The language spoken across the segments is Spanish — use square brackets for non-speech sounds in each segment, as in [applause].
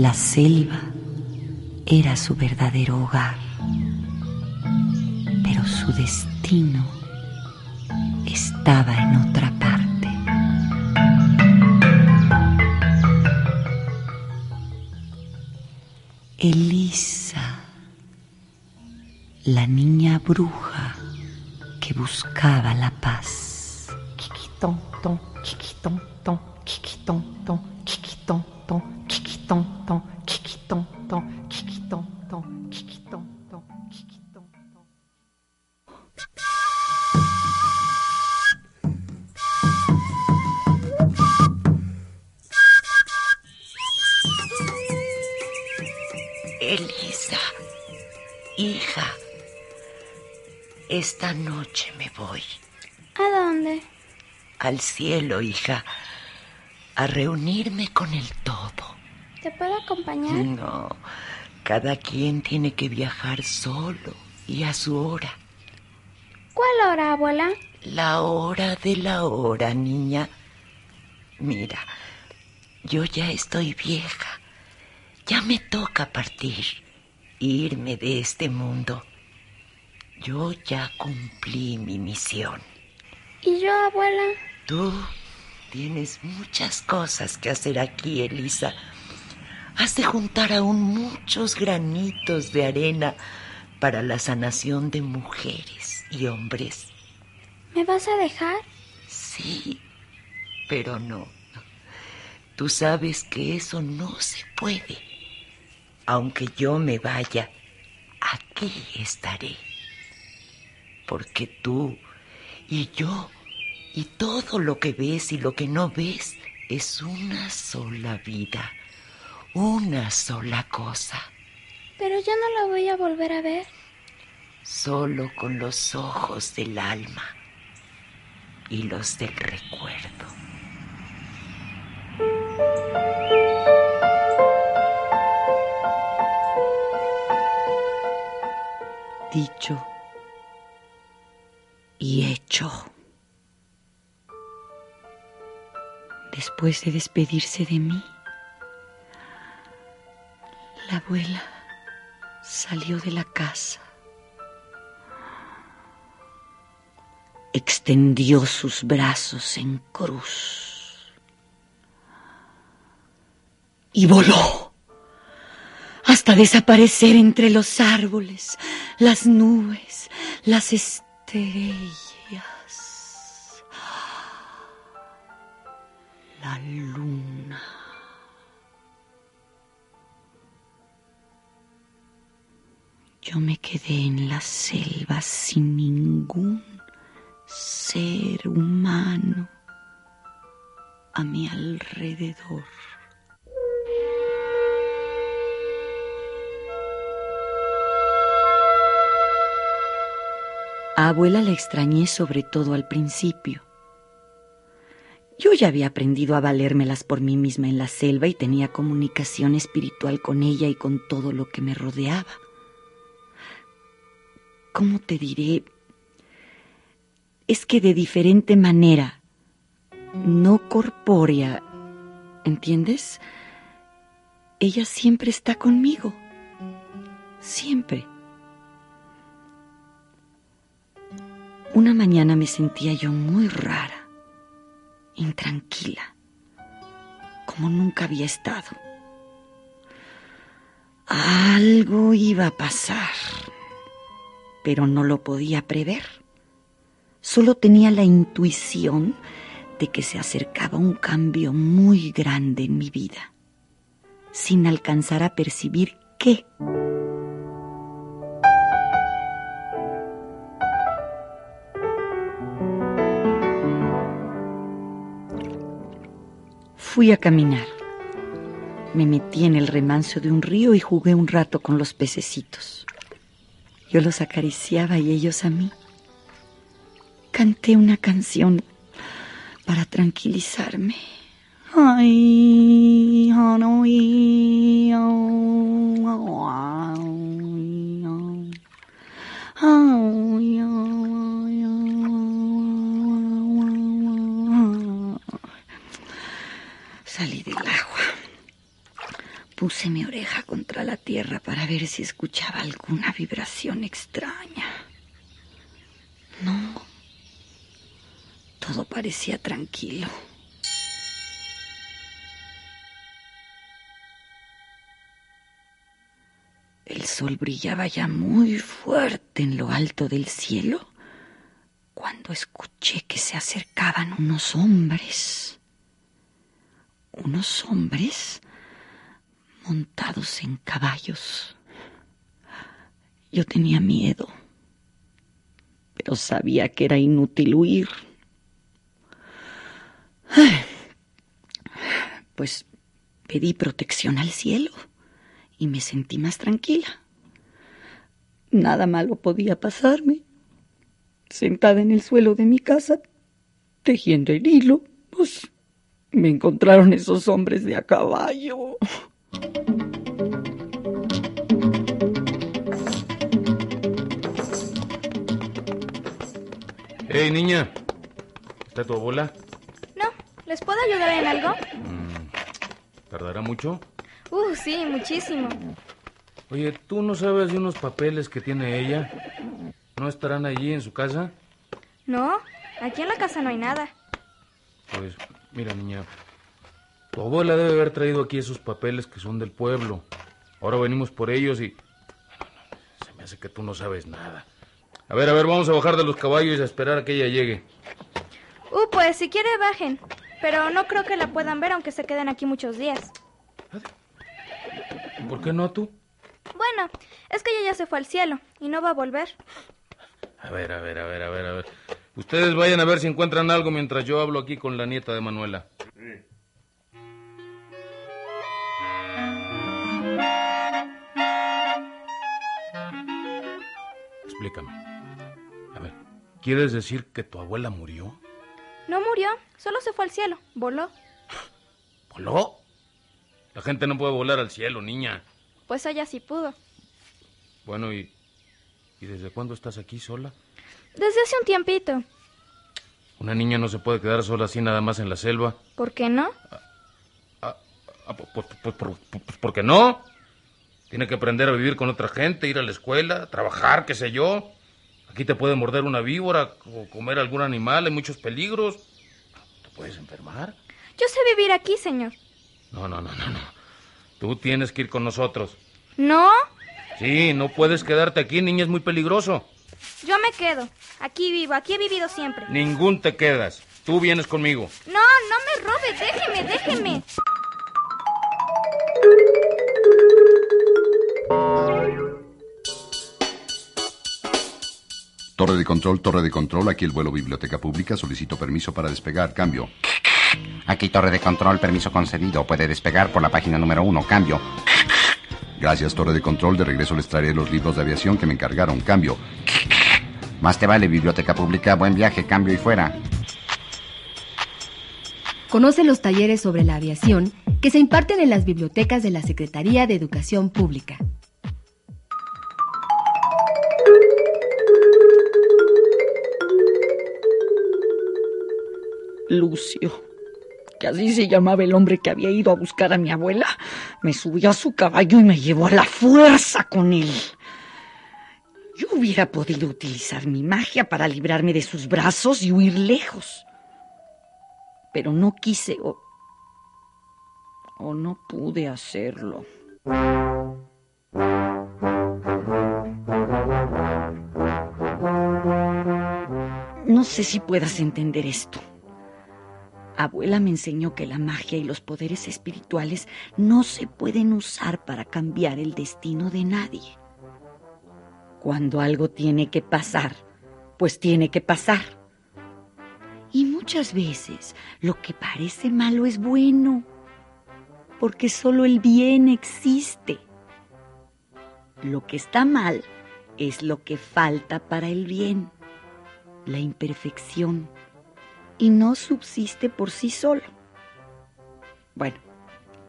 La selva era su verdadero hogar, pero su destino estaba en otra parte. Elisa, la niña bruja que buscaba la paz. Ton, ton, ton, ton, ton, chiquitón, ton, chiquitón, ton, chiquitón, ton, chiquitón, ton. Elisa, hija, esta noche me voy ¿A dónde? al cielo, hija, a reunirme con el todo. ¿Te puedo acompañar? No, cada quien tiene que viajar solo y a su hora. ¿Cuál hora, abuela? La hora de la hora, niña. Mira, yo ya estoy vieja. Ya me toca partir, irme de este mundo. Yo ya cumplí mi misión. ¿Y yo, abuela? Tú tienes muchas cosas que hacer aquí, Elisa. Has de juntar aún muchos granitos de arena para la sanación de mujeres y hombres. ¿Me vas a dejar? Sí, pero no. Tú sabes que eso no se puede. Aunque yo me vaya, aquí estaré. Porque tú y yo y todo lo que ves y lo que no ves es una sola vida, una sola cosa, Pero yo no la voy a volver a ver. solo con los ojos del alma y los del recuerdo. Dicho y hecho. Después de despedirse de mí, la abuela salió de la casa. Extendió sus brazos en cruz y voló hasta desaparecer entre los árboles, las nubes, las estrellas. La luna. Yo me quedé en la selva sin ningún ser humano a mi alrededor. A abuela la extrañé sobre todo al principio. Yo ya había aprendido a valérmelas por mí misma en la selva y tenía comunicación espiritual con ella y con todo lo que me rodeaba. ¿Cómo te diré? Es que de diferente manera, no corpórea, ¿entiendes? Ella siempre está conmigo. Siempre. Una mañana me sentía yo muy rara, intranquila, como nunca había estado. Algo iba a pasar, pero no lo podía prever. Solo tenía la intuición de que se acercaba un cambio muy grande en mi vida, sin alcanzar a percibir qué. Fui a caminar. Me metí en el remanso de un río y jugué un rato con los pececitos. Yo los acariciaba y ellos a mí. Canté una canción para tranquilizarme. Ay, ay, ay. Salí del agua. Puse mi oreja contra la tierra para ver si escuchaba alguna vibración extraña. No. Todo parecía tranquilo. El sol brillaba ya muy fuerte en lo alto del cielo cuando escuché que se acercaban unos hombres. Unos hombres montados en caballos. Yo tenía miedo, pero sabía que era inútil huir. Pues pedí protección al cielo y me sentí más tranquila. Nada malo podía pasarme. Sentada en el suelo de mi casa, tejiendo el hilo, pues me encontraron esos hombres de a caballo. Hey, niña. ¿Está tu abuela? No, ¿les puedo ayudar en algo? ¿Tardará mucho? Uh, sí, muchísimo. Oye, ¿tú no sabes de unos papeles que tiene ella? ¿No estarán allí en su casa? No, aquí en la casa no hay nada. Pues, mira, niña. Tu abuela debe haber traído aquí esos papeles que son del pueblo. Ahora venimos por ellos y... Se me hace que tú no sabes nada. A ver, a ver, vamos a bajar de los caballos y a esperar a que ella llegue. Uh, pues si quiere bajen. Pero no creo que la puedan ver aunque se queden aquí muchos días. ¿Por qué no tú? Bueno, es que ella ya se fue al cielo y no va a volver. A ver, a ver, a ver, a ver, a ver. Ustedes vayan a ver si encuentran algo mientras yo hablo aquí con la nieta de Manuela. Explícame. A ver, ¿quieres decir que tu abuela murió? No murió, solo se fue al cielo, voló. ¿Voló? La gente no puede volar al cielo, niña. Pues ella sí pudo. Bueno, ¿y, ¿y desde cuándo estás aquí sola? Desde hace un tiempito. Una niña no se puede quedar sola así nada más en la selva. ¿Por qué no? Ah, pues, pues, pues, pues, ¿por qué no? Tiene que aprender a vivir con otra gente, ir a la escuela, trabajar, qué sé yo. Aquí te puede morder una víbora o comer algún animal, hay muchos peligros. ¿Te puedes enfermar? Yo sé vivir aquí, señor. No, no, no, no, no. Tú tienes que ir con nosotros. ¿No? Sí, no puedes quedarte aquí, niña, es muy peligroso. Yo me quedo. Aquí vivo, aquí he vivido siempre. Ningún te quedas. Tú vienes conmigo. No, no me robe, déjeme, déjeme. Torre de control, torre de control, aquí el vuelo Biblioteca Pública, solicito permiso para despegar, cambio. Aquí torre de control, permiso concedido. Puede despegar por la página número uno. Cambio. Gracias, torre de control, de regreso les traeré los libros de aviación que me encargaron, cambio. Más te vale, biblioteca pública. Buen viaje, cambio y fuera. Conoce los talleres sobre la aviación que se imparten en las bibliotecas de la Secretaría de Educación Pública. Lucio, que así se llamaba el hombre que había ido a buscar a mi abuela, me subió a su caballo y me llevó a la fuerza con él. Yo hubiera podido utilizar mi magia para librarme de sus brazos y huir lejos. Pero no quise o, o no pude hacerlo. No sé si puedas entender esto. Abuela me enseñó que la magia y los poderes espirituales no se pueden usar para cambiar el destino de nadie. Cuando algo tiene que pasar, pues tiene que pasar. Y muchas veces lo que parece malo es bueno, porque solo el bien existe. Lo que está mal es lo que falta para el bien, la imperfección, y no subsiste por sí solo. Bueno,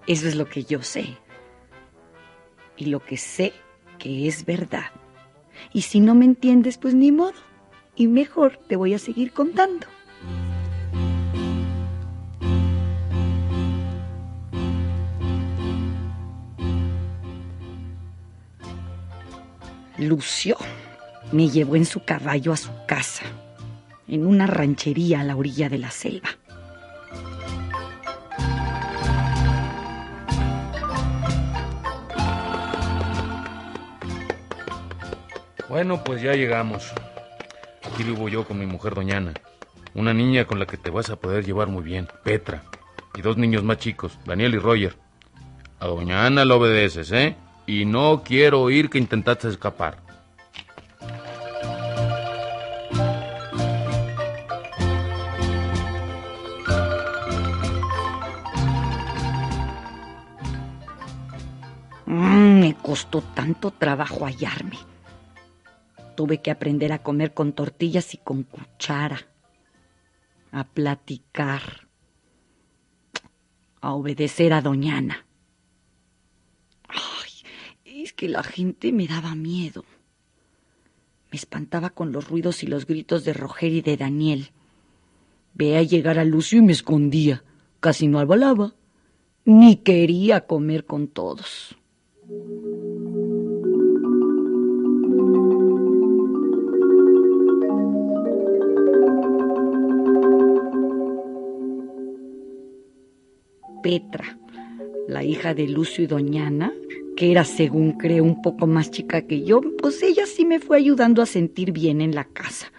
eso es lo que yo sé. Y lo que sé que es verdad. Y si no me entiendes, pues ni modo. Y mejor te voy a seguir contando. Lucio me llevó en su caballo a su casa en una ranchería a la orilla de la selva. Bueno, pues ya llegamos. Aquí vivo yo con mi mujer Doñana. Una niña con la que te vas a poder llevar muy bien, Petra. Y dos niños más chicos, Daniel y Roger. A Doñana lo obedeces, ¿eh? Y no quiero oír que intentaste escapar. Costó tanto trabajo hallarme. Tuve que aprender a comer con tortillas y con cuchara, a platicar, a obedecer a Doñana. Ay, es que la gente me daba miedo. Me espantaba con los ruidos y los gritos de Roger y de Daniel. Veía llegar a Lucio y me escondía. Casi no albalaba. Ni quería comer con todos. Petra, la hija de Lucio y Doñana, que era, según creo, un poco más chica que yo, pues ella sí me fue ayudando a sentir bien en la casa.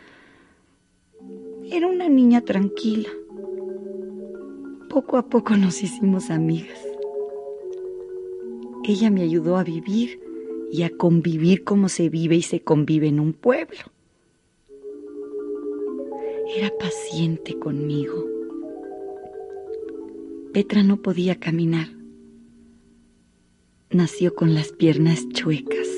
Era una niña tranquila. Poco a poco nos hicimos amigas. Ella me ayudó a vivir y a convivir como se vive y se convive en un pueblo. Era paciente conmigo. Petra no podía caminar. Nació con las piernas chuecas.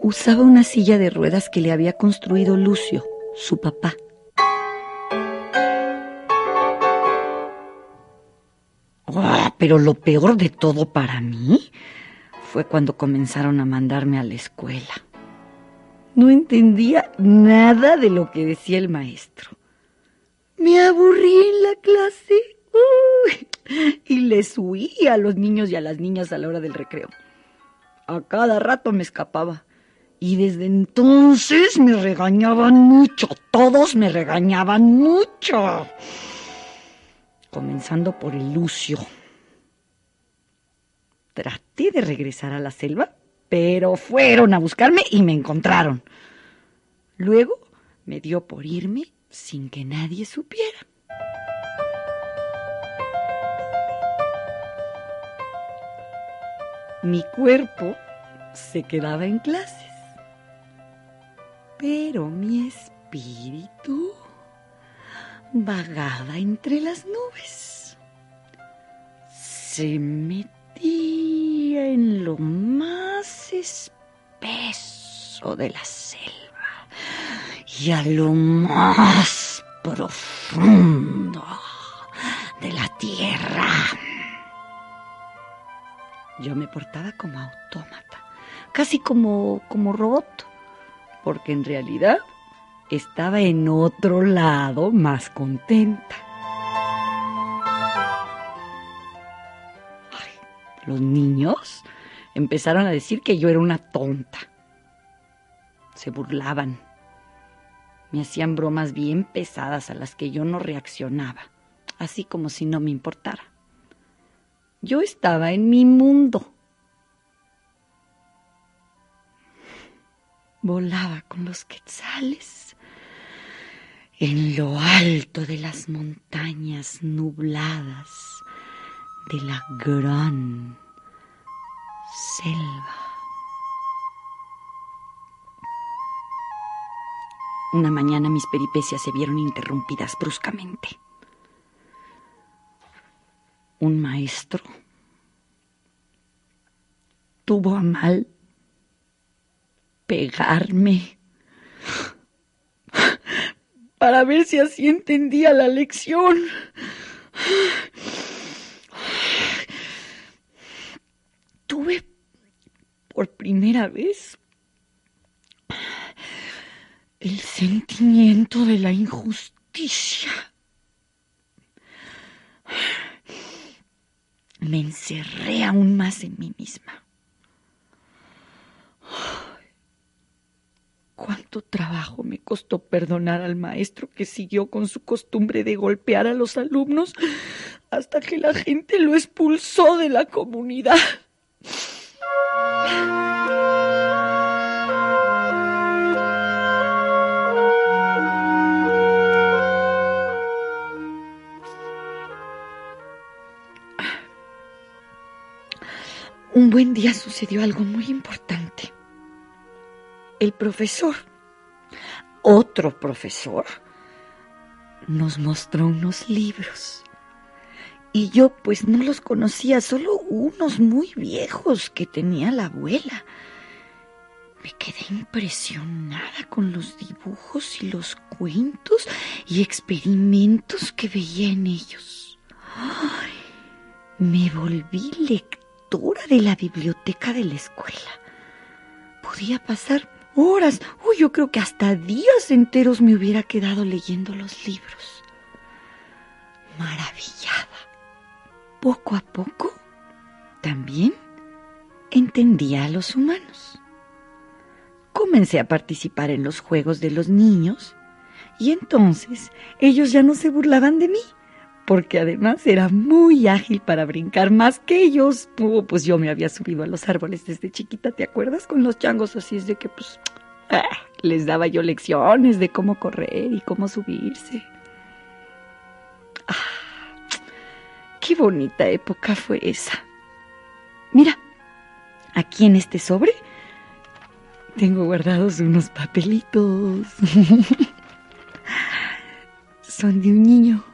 Usaba una silla de ruedas que le había construido Lucio, su papá. Ah, pero lo peor de todo para mí fue cuando comenzaron a mandarme a la escuela. No entendía nada de lo que decía el maestro. Me aburrí en la clase y les huía a los niños y a las niñas a la hora del recreo. A cada rato me escapaba. Y desde entonces me regañaban mucho, todos me regañaban mucho. Comenzando por el Lucio. Traté de regresar a la selva, pero fueron a buscarme y me encontraron. Luego me dio por irme sin que nadie supiera. Mi cuerpo se quedaba en clases, pero mi espíritu vagaba entre las nubes. Se metía en lo más espeso de la selva y a lo más profundo de la tierra. Yo me portaba como autómata, casi como, como robot, porque en realidad estaba en otro lado más contenta. Los niños empezaron a decir que yo era una tonta. Se burlaban. Me hacían bromas bien pesadas a las que yo no reaccionaba, así como si no me importara. Yo estaba en mi mundo. Volaba con los quetzales en lo alto de las montañas nubladas de la gran selva. Una mañana mis peripecias se vieron interrumpidas bruscamente. Un maestro tuvo a mal pegarme para ver si así entendía la lección. Tuve por primera vez el sentimiento de la injusticia. Me encerré aún más en mí misma. Cuánto trabajo me costó perdonar al maestro que siguió con su costumbre de golpear a los alumnos hasta que la gente lo expulsó de la comunidad. Un buen día sucedió algo muy importante. El profesor, otro profesor, nos mostró unos libros. Y yo pues no los conocía, solo unos muy viejos que tenía la abuela. Me quedé impresionada con los dibujos y los cuentos y experimentos que veía en ellos. Ay, me volví lectora de la biblioteca de la escuela. Podía pasar horas, uy, yo creo que hasta días enteros me hubiera quedado leyendo los libros. Maravillada. Poco a poco, también entendía a los humanos. Comencé a participar en los juegos de los niños y entonces ellos ya no se burlaban de mí porque además era muy ágil para brincar más que ellos. pues yo me había subido a los árboles desde chiquita, ¿te acuerdas? Con los changos, así es de que pues ah, les daba yo lecciones de cómo correr y cómo subirse. Ah, qué bonita época fue esa. Mira, aquí en este sobre tengo guardados unos papelitos. [laughs] Son de un niño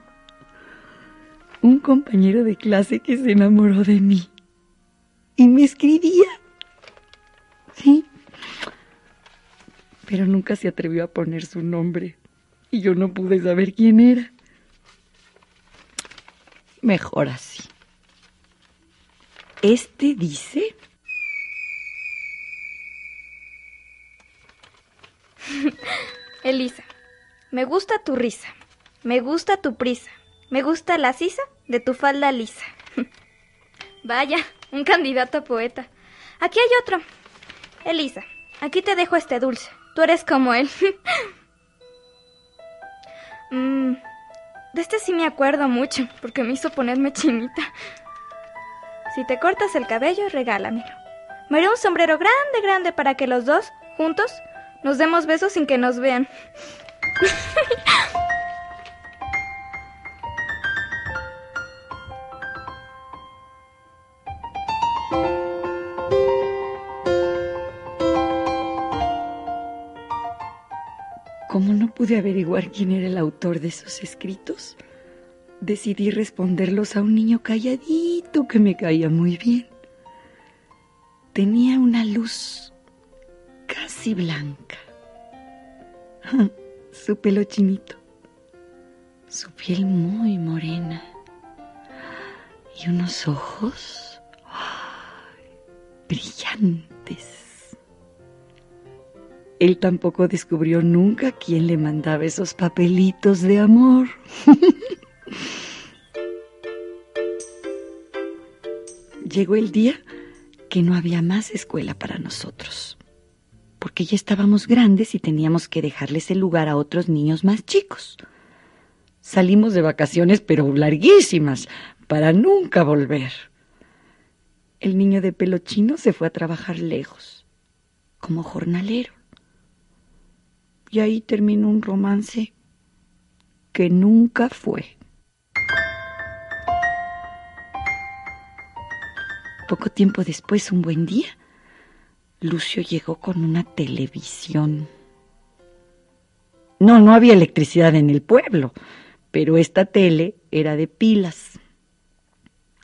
un compañero de clase que se enamoró de mí y me escribía. Sí. Pero nunca se atrevió a poner su nombre y yo no pude saber quién era. Mejor así. Este dice... [laughs] Elisa, me gusta tu risa, me gusta tu prisa, me gusta la sisa de tu falda lisa. Vaya, un candidato a poeta. Aquí hay otro. Elisa, aquí te dejo este dulce. Tú eres como él. [laughs] Mm, de este sí me acuerdo mucho, porque me hizo ponerme chinita. Si te cortas el cabello, regálamelo. Me haré un sombrero grande, grande para que los dos, juntos, nos demos besos sin que nos vean. [laughs] Como no pude averiguar quién era el autor de esos escritos, decidí responderlos a un niño calladito que me caía muy bien. Tenía una luz casi blanca, [laughs] su pelo chinito, su piel muy morena. Y unos ojos brillantes él tampoco descubrió nunca quién le mandaba esos papelitos de amor. [laughs] Llegó el día que no había más escuela para nosotros, porque ya estábamos grandes y teníamos que dejarles el lugar a otros niños más chicos. Salimos de vacaciones, pero larguísimas, para nunca volver. El niño de pelo chino se fue a trabajar lejos, como jornalero. Y ahí terminó un romance que nunca fue. Poco tiempo después, un buen día, Lucio llegó con una televisión. No, no había electricidad en el pueblo, pero esta tele era de pilas.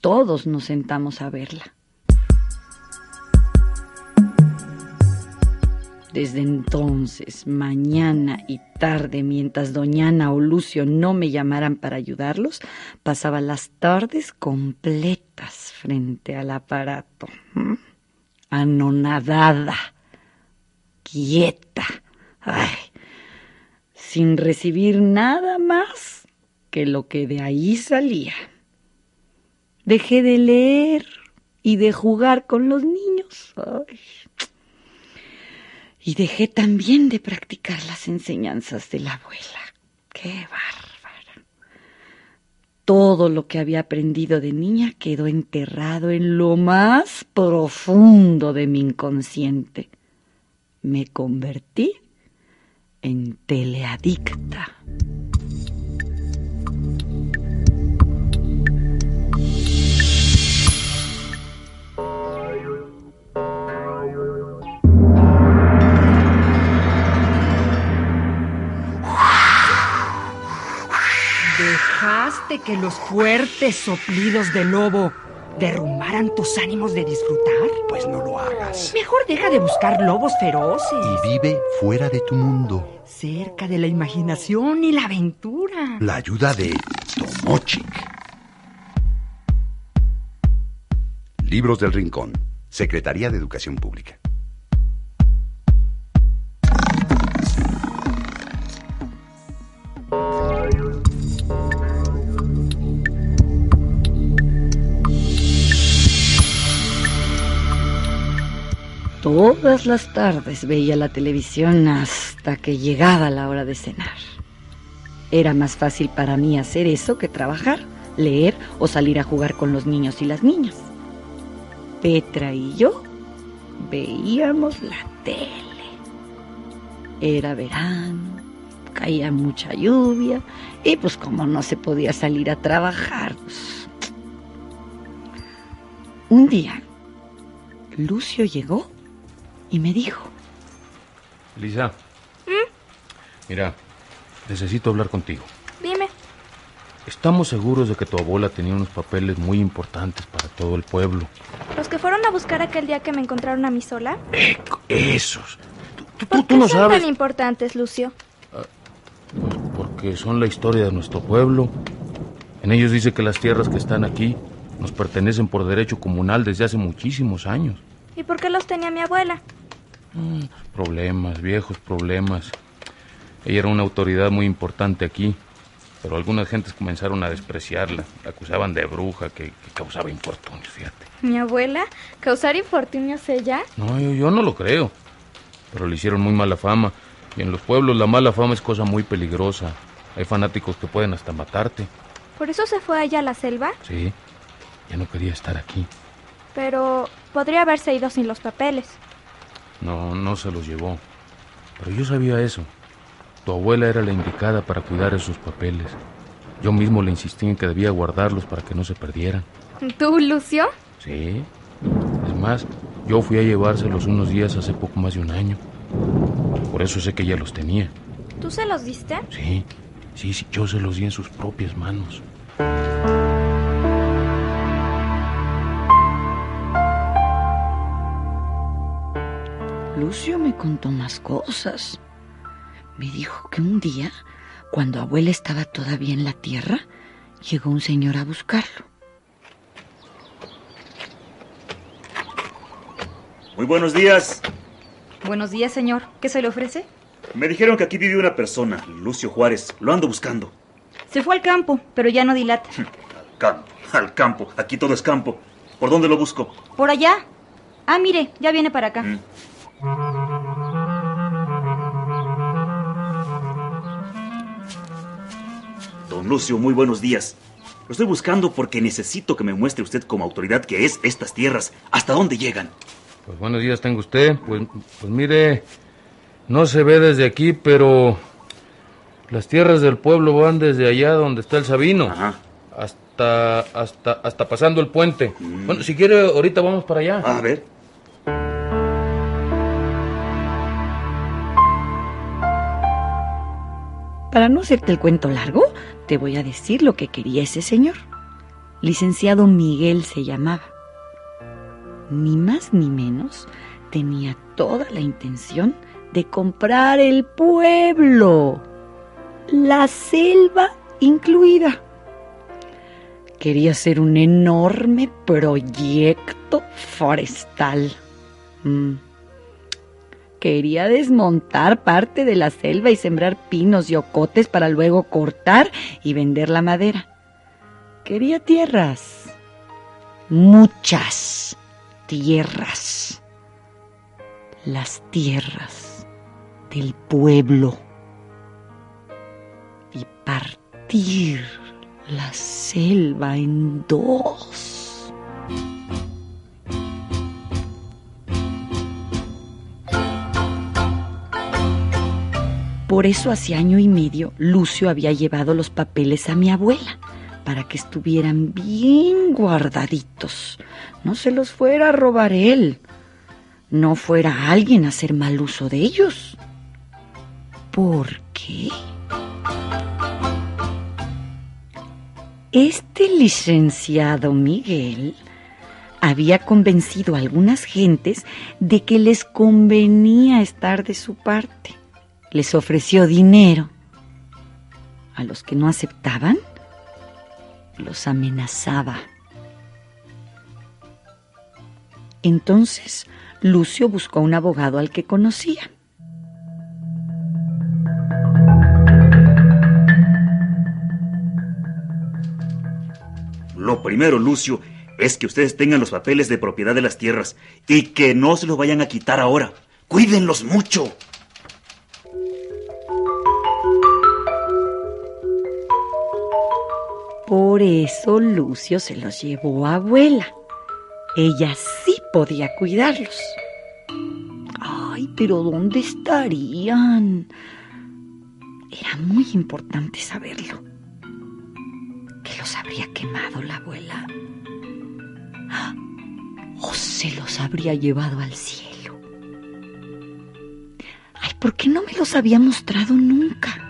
Todos nos sentamos a verla. Desde entonces, mañana y tarde, mientras Doñana o Lucio no me llamaran para ayudarlos, pasaba las tardes completas frente al aparato, anonadada, quieta, sin recibir nada más que lo que de ahí salía. Dejé de leer y de jugar con los niños. Y dejé también de practicar las enseñanzas de la abuela. ¡Qué bárbara! Todo lo que había aprendido de niña quedó enterrado en lo más profundo de mi inconsciente. Me convertí en teleadicta. ¿Dejaste que los fuertes soplidos del lobo derrumbaran tus ánimos de disfrutar? Pues no lo hagas. Mejor deja de buscar lobos feroces. Y vive fuera de tu mundo. Cerca de la imaginación y la aventura. La ayuda de Tomochic. Libros del Rincón. Secretaría de Educación Pública. Todas las tardes veía la televisión hasta que llegaba la hora de cenar. Era más fácil para mí hacer eso que trabajar, leer o salir a jugar con los niños y las niñas. Petra y yo veíamos la tele. Era verano, caía mucha lluvia y pues como no se podía salir a trabajar. pues, Un día, Lucio llegó y me dijo, Lisa. Mira, necesito hablar contigo. Dime. Estamos seguros de que tu abuela tenía unos papeles muy importantes para todo el pueblo. ¿Los que fueron a buscar aquel día que me encontraron a mí sola? Eh, esos. Tú, tú- ¿Por tú qué no son sabes. tan importantes, Lucio? Pues porque son la historia de nuestro pueblo. En ellos dice que las tierras que están aquí nos pertenecen por derecho comunal desde hace muchísimos años. ¿Y por qué los tenía mi abuela? Problemas, viejos problemas. Ella era una autoridad muy importante aquí, pero algunas gentes comenzaron a despreciarla. La acusaban de bruja, que, que causaba infortunios, fíjate. ¿Mi abuela? ¿Causar infortunios ella? No, yo, yo no lo creo. Pero le hicieron muy mala fama. Y en los pueblos la mala fama es cosa muy peligrosa. Hay fanáticos que pueden hasta matarte. ¿Por eso se fue ella a la selva? Sí, ya no quería estar aquí. Pero podría haberse ido sin los papeles. No, no se los llevó. Pero yo sabía eso. Tu abuela era la indicada para cuidar esos papeles. Yo mismo le insistí en que debía guardarlos para que no se perdieran. ¿Tú, Lucio? Sí. Es más, yo fui a llevárselos unos días hace poco más de un año. Por eso sé que ella los tenía. ¿Tú se los diste? Sí, sí, sí, yo se los di en sus propias manos. Lucio me contó más cosas. Me dijo que un día, cuando abuela estaba todavía en la tierra, llegó un señor a buscarlo. Muy buenos días. Buenos días, señor. ¿Qué se le ofrece? Me dijeron que aquí vive una persona, Lucio Juárez. Lo ando buscando. Se fue al campo, pero ya no dilata. [laughs] Campo, al campo. Aquí todo es campo. ¿Por dónde lo busco? ¿Por allá? Ah, mire, ya viene para acá. Mm. Don Lucio, muy buenos días. Lo estoy buscando porque necesito que me muestre usted como autoridad que es estas tierras. ¿Hasta dónde llegan? Pues buenos días tenga usted. Pues, pues mire, no se ve desde aquí, pero las tierras del pueblo van desde allá donde está el Sabino. Hasta, hasta, hasta pasando el puente. Bueno, si quiere, ahorita vamos para allá. A ver. Para no hacerte el cuento largo, te voy a decir lo que quería ese señor. Licenciado Miguel se llamaba. Ni más ni menos tenía toda la intención de comprar el pueblo, la selva incluida. Quería hacer un enorme proyecto forestal. Mm. Quería desmontar parte de la selva y sembrar pinos y ocotes para luego cortar y vender la madera. Quería tierras. Muchas tierras. las tierras del pueblo y partir la selva en dos. Por eso hace año y medio Lucio había llevado los papeles a mi abuela para que estuvieran bien guardaditos. No se los fuera a robar él. No fuera alguien a hacer mal uso de ellos. ¿Por qué? Este licenciado Miguel había convencido a algunas gentes de que les convenía estar de su parte. Les ofreció dinero. A los que no aceptaban, los amenazaba. Entonces, Lucio buscó un abogado al que conocía. Lo primero, Lucio, es que ustedes tengan los papeles de propiedad de las tierras y que no se los vayan a quitar ahora. Cuídenlos mucho. Por eso Lucio se los llevó a abuela. Ella sí podía cuidarlos. Ay, pero ¿dónde estarían? Era muy importante saberlo. Que los habría quemado la abuela. O se los habría llevado al cielo. Ay, ¿por qué no me los había mostrado nunca?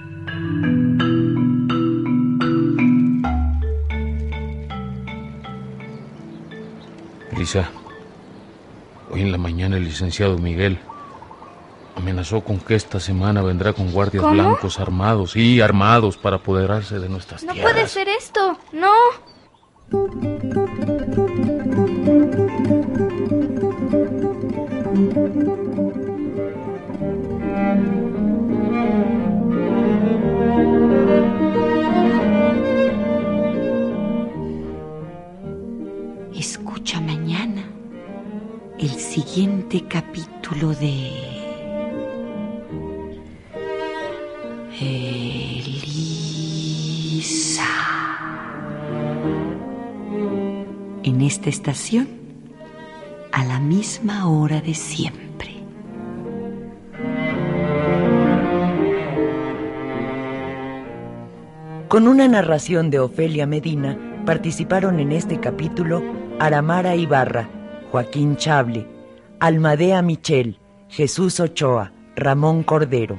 Elisa, hoy en la mañana el licenciado Miguel amenazó con que esta semana vendrá con guardias ¿Cómo? blancos armados y armados para apoderarse de nuestras No tierras. puede ser esto. No. Siguiente capítulo de Elisa. En esta estación, a la misma hora de siempre. Con una narración de Ofelia Medina, participaron en este capítulo Aramara Ibarra, Joaquín Chable, Almadea Michel, Jesús Ochoa, Ramón Cordero.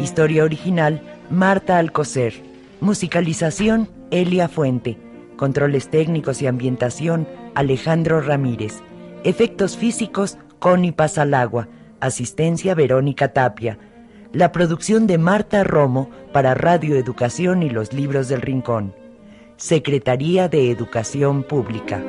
Historia original, Marta Alcocer. Musicalización, Elia Fuente. Controles técnicos y ambientación, Alejandro Ramírez. Efectos físicos, Connie Pasalagua. Asistencia, Verónica Tapia. La producción de Marta Romo para Radio Educación y los Libros del Rincón. Secretaría de Educación Pública.